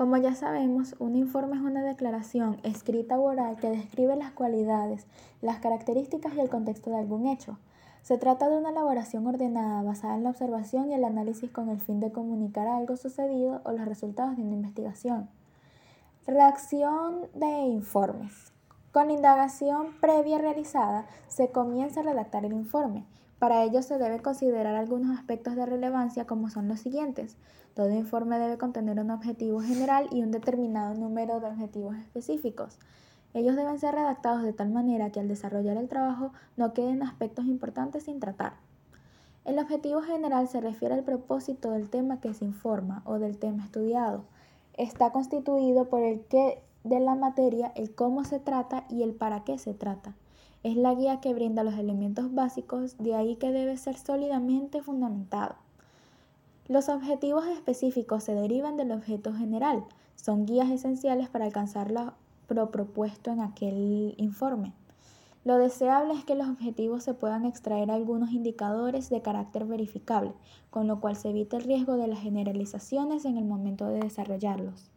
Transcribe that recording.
Como ya sabemos, un informe es una declaración escrita o oral que describe las cualidades, las características y el contexto de algún hecho. Se trata de una elaboración ordenada basada en la observación y el análisis con el fin de comunicar algo sucedido o los resultados de una investigación. Reacción de informes. Con la indagación previa realizada se comienza a redactar el informe. Para ello se deben considerar algunos aspectos de relevancia como son los siguientes. Todo informe debe contener un objetivo general y un determinado número de objetivos específicos. Ellos deben ser redactados de tal manera que al desarrollar el trabajo no queden aspectos importantes sin tratar. El objetivo general se refiere al propósito del tema que se informa o del tema estudiado. Está constituido por el qué de la materia, el cómo se trata y el para qué se trata. Es la guía que brinda los elementos básicos, de ahí que debe ser sólidamente fundamentado. Los objetivos específicos se derivan del objeto general, son guías esenciales para alcanzar lo propuesto en aquel informe. Lo deseable es que los objetivos se puedan extraer algunos indicadores de carácter verificable, con lo cual se evita el riesgo de las generalizaciones en el momento de desarrollarlos.